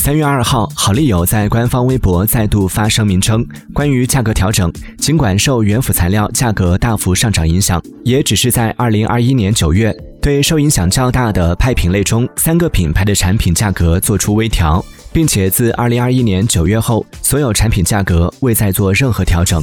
三月二号好丽友在官方微博再度发声明称关于价格调整尽管受原辅材料价格大幅上涨影响也只是在二零二一年九月对受影响较大的派品类中三个品牌的产品价格做出微调并且自二零二一年九月后所有产品价格未再做任何调整。